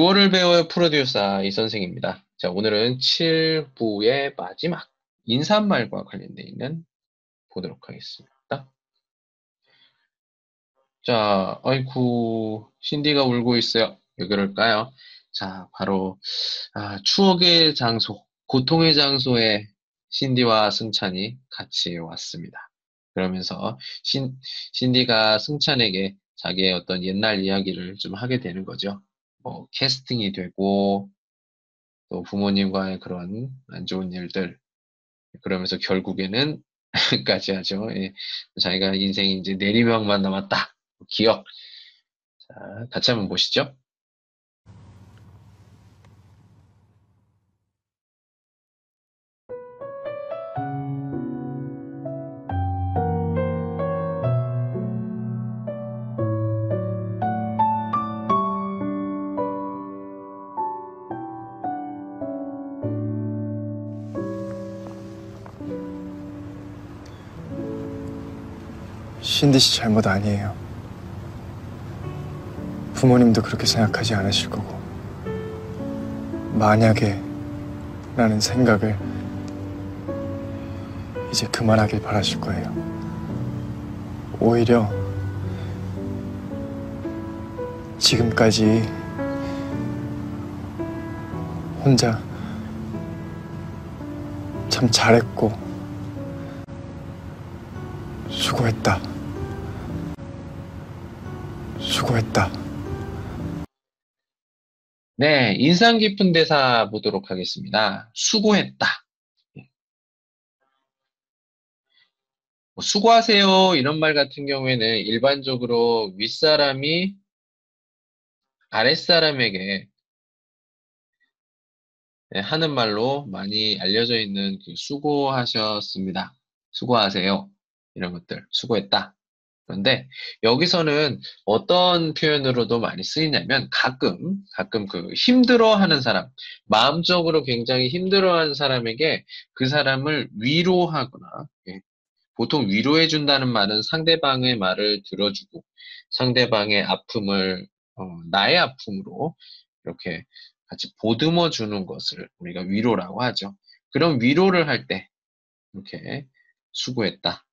구월을 배워요 프로듀서 이 선생입니다. 자, 오늘은 7부의 마지막 인사말과 관련되어 있는 보도록 하겠습니다. 자, 아이쿠, 신디가 울고 있어요. 왜 그럴까요? 자, 바로 아, 추억의 장소, 고통의 장소에 신디와 승찬이 같이 왔습니다. 그러면서 신, 신디가 승찬에게 자기의 어떤 옛날 이야기를 좀 하게 되는 거죠. 뭐 캐스팅이 되고 또 부모님과의 그런 안 좋은 일들 그러면서 결국에는 까지 하죠. 예. 자기가 인생이 이제 내리막만 남았다. 기억. 자, 같이 한번 보시죠. 신디 씨 잘못 아니에요. 부모님도 그렇게 생각하지 않으실 거고. 만약에 라는 생각을 이제 그만하길 바라실 거예요. 오히려 지금까지 혼자 참 잘했고 수고했다. 수고했다. 네, 인상 깊은 대사 보도록 하겠습니다. 수고했다. 뭐 수고하세요 이런 말 같은 경우에는 일반적으로 윗사람이 아랫사람에게 네, 하는 말로 많이 알려져 있는 그 수고하셨습니다. 수고하세요. 이런 것들. 수고했다. 그런데 여기서는 어떤 표현으로도 많이 쓰이냐면 가끔, 가끔 그 힘들어하는 사람, 마음적으로 굉장히 힘들어하는 사람에게 그 사람을 위로하거나, 예. 보통 위로해 준다는 말은 상대방의 말을 들어주고 상대방의 아픔을 어, 나의 아픔으로 이렇게 같이 보듬어 주는 것을 우리가 위로라고 하죠. 그런 위로를 할 때 이렇게 수고했다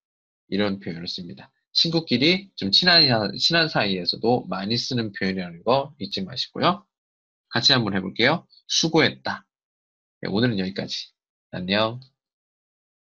이런 표현을 씁니다. 친구끼리 좀 친한, 친한 사이에서도 많이 쓰는 표현이라는 거 잊지 마시고요. 같이 한번 해볼게요. 수고했다. 네, 오늘은 여기까지. 안녕.